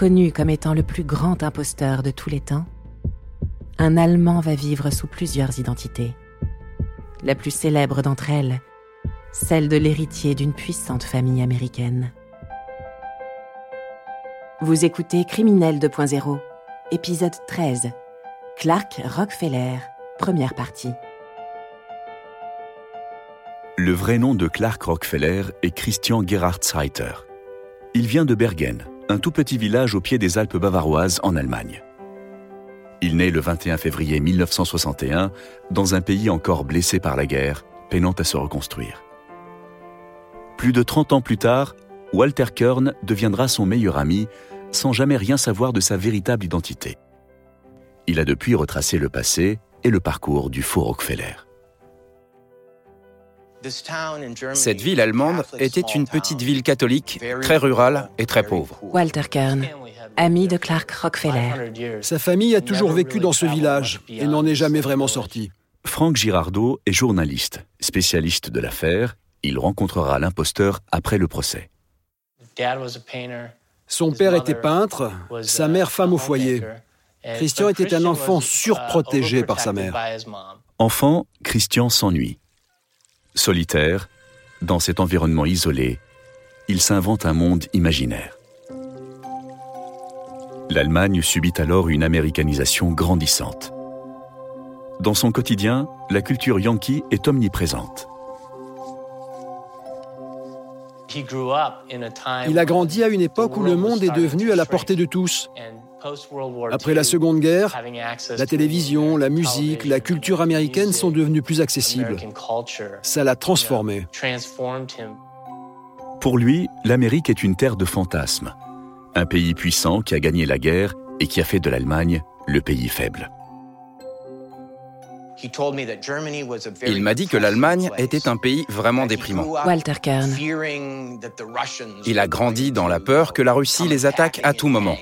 reconnu comme étant le plus grand imposteur de tous les temps, un Allemand va vivre sous plusieurs identités. La plus célèbre d'entre elles, celle de l'héritier d'une puissante famille américaine. Vous écoutez Criminel 2.0, épisode 13. Clark Rockefeller, première partie. Le vrai nom de Clark Rockefeller est Christian Gerhard Reiter. Il vient de Bergen, un tout petit village au pied des Alpes bavaroises en Allemagne. Il naît le 21 février 1961 dans un pays encore blessé par la guerre, peinant à se reconstruire. Plus de 30 ans plus tard, Walter Kern deviendra son meilleur ami sans jamais rien savoir de sa véritable identité. Il a depuis retracé le passé et le parcours du faux Rockefeller. Cette ville allemande était une petite ville catholique, très rurale et très pauvre. Walter Kern, ami de Clark Rockefeller. Sa famille a toujours vécu dans ce village et n'en est jamais vraiment sorti. Franck Girardot est journaliste, spécialiste de l'affaire. Il rencontrera l'imposteur après le procès. Son père était peintre, sa mère femme au foyer. Christian était un enfant surprotégé par sa mère. Enfant, Christian s'ennuie. Solitaire, dans cet environnement isolé, il s'invente un monde imaginaire. L'Allemagne subit alors une américanisation grandissante. Dans son quotidien, la culture yankee est omniprésente. Il a grandi à une époque où le monde est devenu à la portée de tous. Après la Seconde Guerre, la télévision, la musique, la culture américaine sont devenues plus accessibles. Ça l'a transformé. Pour lui, l'Amérique est une terre de fantasmes. Un pays puissant qui a gagné la guerre et qui a fait de l'Allemagne le pays faible. Il m'a dit que l'Allemagne était un pays vraiment déprimant. Walter Kern. Il a grandi dans la peur que la Russie les attaque à tout moment.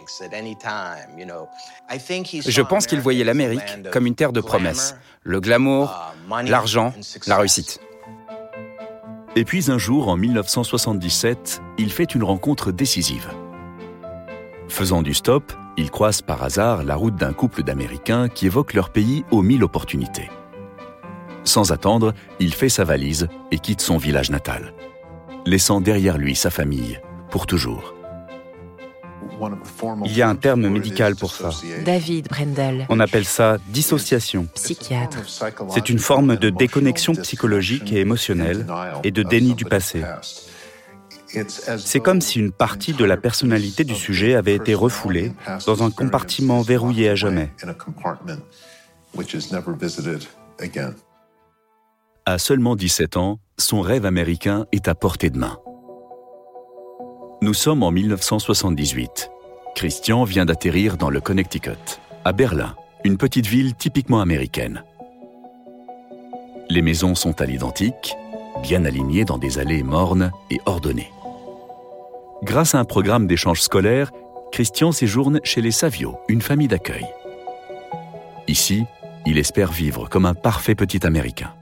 Je pense qu'il voyait l'Amérique comme une terre de promesses, le glamour, l'argent, la réussite. Et puis un jour, en 1977, il fait une rencontre décisive. Faisant du stop, ils croisent par hasard la route d'un couple d'Américains qui évoquent leur pays aux mille opportunités. Sans attendre, il fait sa valise et quitte son village natal, laissant derrière lui sa famille pour toujours. Il y a un terme médical pour ça. David Brendel, On appelle ça dissociation. psychiatre. C'est une forme de déconnexion psychologique et émotionnelle et de déni du passé. C'est comme si une partie de la personnalité du sujet avait été refoulée dans un compartiment verrouillé à jamais. À seulement 17 ans, son rêve américain est à portée de main. Nous sommes en 1978. Christian vient d'atterrir dans le Connecticut, à Berlin, une petite ville typiquement américaine. Les maisons sont à l'identique, bien alignées dans des allées mornes et ordonnées. Grâce à un programme d'échange scolaire, Christian séjourne chez les Savio, une famille d'accueil. Ici, il espère vivre comme un parfait petit Américain.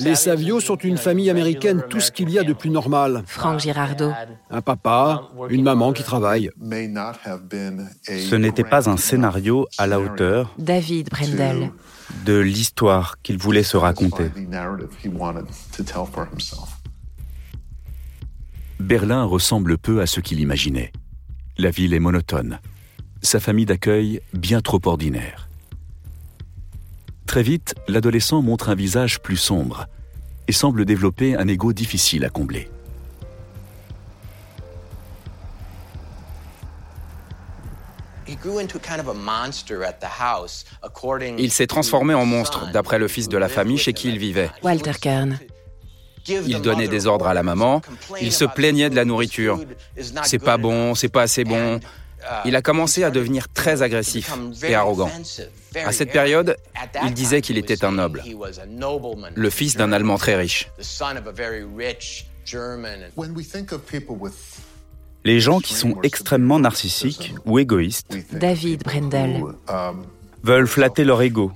Les Savio sont une famille américaine, tout ce qu'il y a de plus normal. Franck Girardot. Un papa, une maman qui travaille. Ce n'était pas un scénario à la hauteur David Brendel. de l'histoire qu'il voulait se raconter. Berlin ressemble peu à ce qu'il imaginait. La ville est monotone. Sa famille d'accueil bien trop ordinaire. Très vite, l'adolescent montre un visage plus sombre et semble développer un ego difficile à combler. Il s'est transformé en monstre, d'après le fils de la famille chez qui il vivait. Walter Kern. Il donnait des ordres à la maman, il se plaignait de la nourriture. C'est pas bon, c'est pas assez bon. Il a commencé à devenir très agressif et arrogant. À cette période, il disait qu'il était un noble, le fils d'un Allemand très riche. Les gens qui sont extrêmement narcissiques ou égoïstes David Brendel. veulent flatter leur ego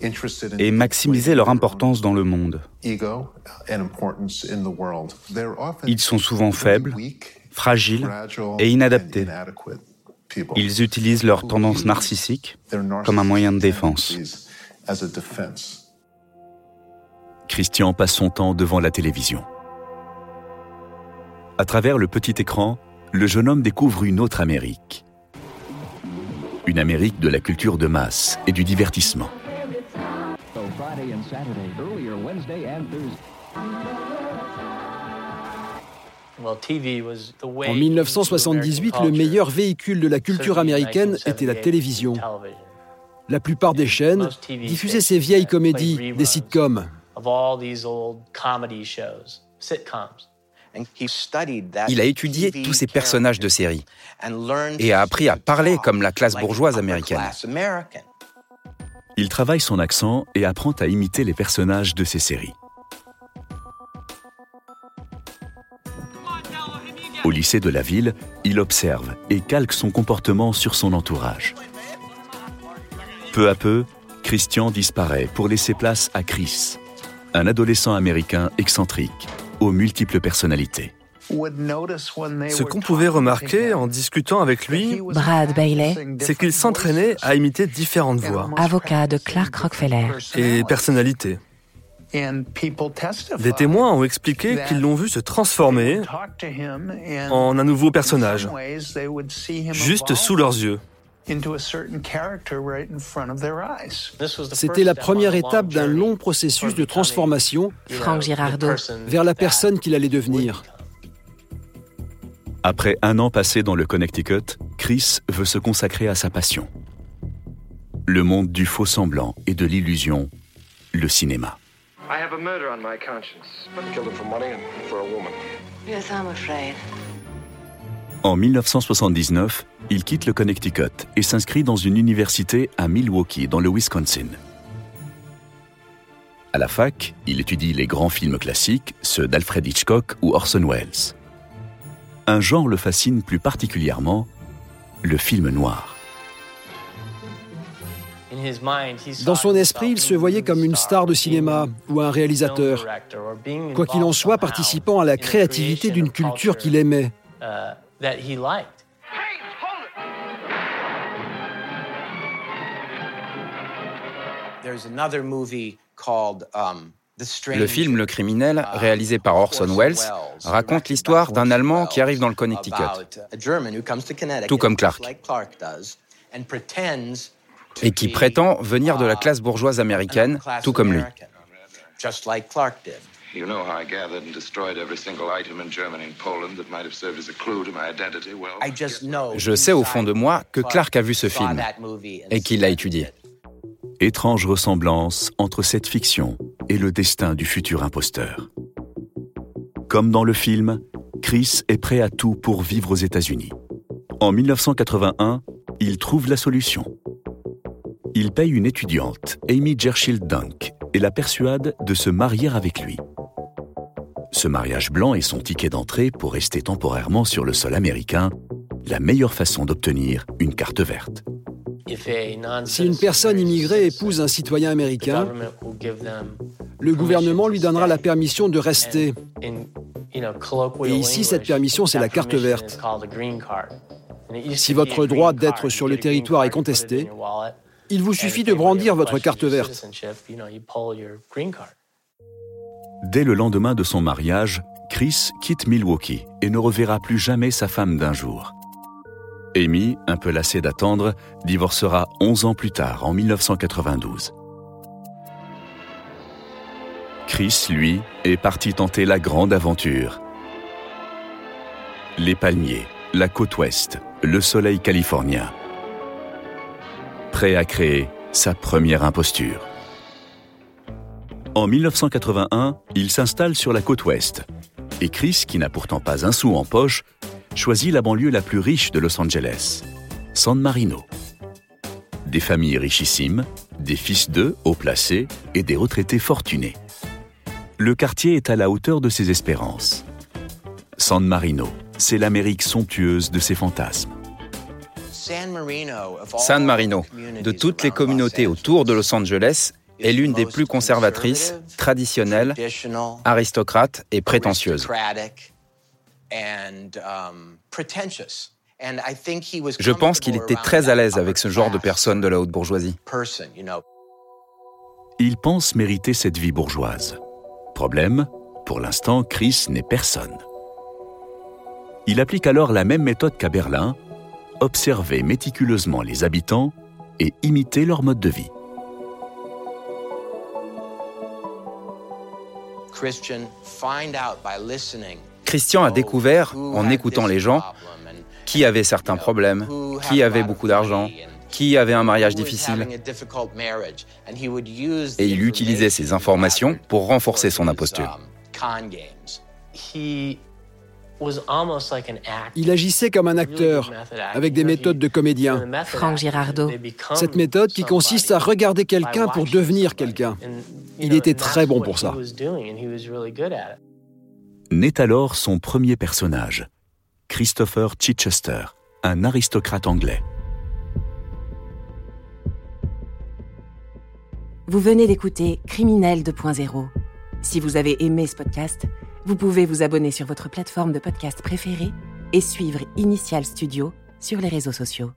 et maximiser leur importance dans le monde. Ils sont souvent faibles, fragiles et inadaptés. Ils utilisent leur tendance narcissique comme un moyen de défense. Christian passe son temps devant la télévision. À travers le petit écran, le jeune homme découvre une autre Amérique. Une Amérique de la culture de masse et du divertissement. En 1978, le meilleur véhicule de la culture américaine était la télévision. La plupart des chaînes diffusaient ces vieilles comédies, des sitcoms. Il a étudié tous ces personnages de série et a appris à parler comme la classe bourgeoise américaine. Il travaille son accent et apprend à imiter les personnages de ces séries. Au lycée de la ville, il observe et calque son comportement sur son entourage. Peu à peu, Christian disparaît pour laisser place à Chris, un adolescent américain excentrique, aux multiples personnalités. Ce qu'on pouvait remarquer en discutant avec lui, Brad Bailey, c'est qu'il s'entraînait à imiter différentes voix avocat de Clark Rockefeller. et personnalités. Des témoins ont expliqué qu'ils l'ont vu se transformer en un nouveau personnage, juste sous leurs yeux. C'était la première étape d'un long processus de transformation Frank Girardot. vers la personne qu'il allait devenir. Après un an passé dans le Connecticut, Chris veut se consacrer à sa passion. Le monde du faux semblant et de l'illusion, le cinéma. I have a murder on my conscience. I killed him for money and for a woman. Yes, I'm afraid. En 1979, il quitte le Connecticut et s'inscrit dans une université à Milwaukee, dans le Wisconsin. À la fac, il étudie les grands films classiques, ceux d'Alfred Hitchcock ou Orson Welles. Un genre le fascine plus particulièrement, le film noir. Dans son esprit, il se voyait comme une star de cinéma ou un réalisateur, quoi qu'il en soit participant à la créativité d'une culture qu'il aimait. Le film Le criminel, réalisé par Orson Welles, raconte l'histoire d'un Allemand qui arrive dans le Connecticut, tout comme Clark, et qui prétend venir de la classe bourgeoise américaine, tout comme lui. You know how I gathered and destroyed every single item in Germany and Poland that might have served as a clue to my identity. Well, Je sais au fond de moi que Clark a vu ce film et qu'il l'a étudié. Étrange ressemblance entre cette fiction et le destin du futur imposteur. Comme dans le film, Chris est prêt à tout pour vivre aux États-Unis. En 1981, il trouve la solution. Il paye une étudiante, Amy Gershild Dunk, et la persuade de se marier avec lui. Ce mariage blanc est son ticket d'entrée pour rester temporairement sur le sol américain, la meilleure façon d'obtenir une carte verte. Si une personne immigrée épouse un citoyen américain, le gouvernement lui donnera la permission de rester. Et ici, cette permission, c'est la carte verte. Si votre droit d'être sur le territoire est contesté, il vous suffit de brandir votre carte verte. Dès le lendemain de son mariage, Chris quitte Milwaukee et ne reverra plus jamais sa femme d'un jour. Amy, un peu lassée d'attendre, divorcera 11 ans plus tard, en 1992. Chris, lui, est parti tenter la grande aventure. Les palmiers, la côte ouest, le soleil californien. Prêt à créer sa première imposture. En 1981, il s'installe sur la côte ouest. Et Chris, qui n'a pourtant pas un sou en poche, choisit la banlieue la plus riche de Los Angeles, San Marino. Des familles richissimes, des fils d'eux haut placés et des retraités fortunés. Le quartier est à la hauteur de ses espérances. San Marino, c'est l'Amérique somptueuse de ses fantasmes. San Marino, de toutes les communautés autour de Los Angeles, est l'une des plus conservatrices, traditionnelles, aristocrates et prétentieuses. Je pense qu'il était très à l'aise avec ce genre de personnes de la haute bourgeoisie. Il pense mériter cette vie bourgeoise. Problème, pour l'instant, Chris n'est personne. Il applique alors la même méthode qu'à Berlin, observer méticuleusement les habitants et imiter leur mode de vie. Christian a découvert, en écoutant les gens, qui avait certains problèmes, qui avait beaucoup d'argent, qui avait un mariage difficile. Et il utilisait ces informations pour renforcer son imposture. Il agissait comme un acteur, avec des méthodes de comédien. Franck Girardot. Cette méthode qui consiste à regarder quelqu'un pour devenir quelqu'un. Il était très bon pour ça. Naît alors son premier personnage, Christopher Chichester, un aristocrate anglais. Vous venez d'écouter Criminel 2.0. Si vous avez aimé ce podcast, vous pouvez vous abonner sur votre plateforme de podcast préférée et suivre Initial Studio sur les réseaux sociaux.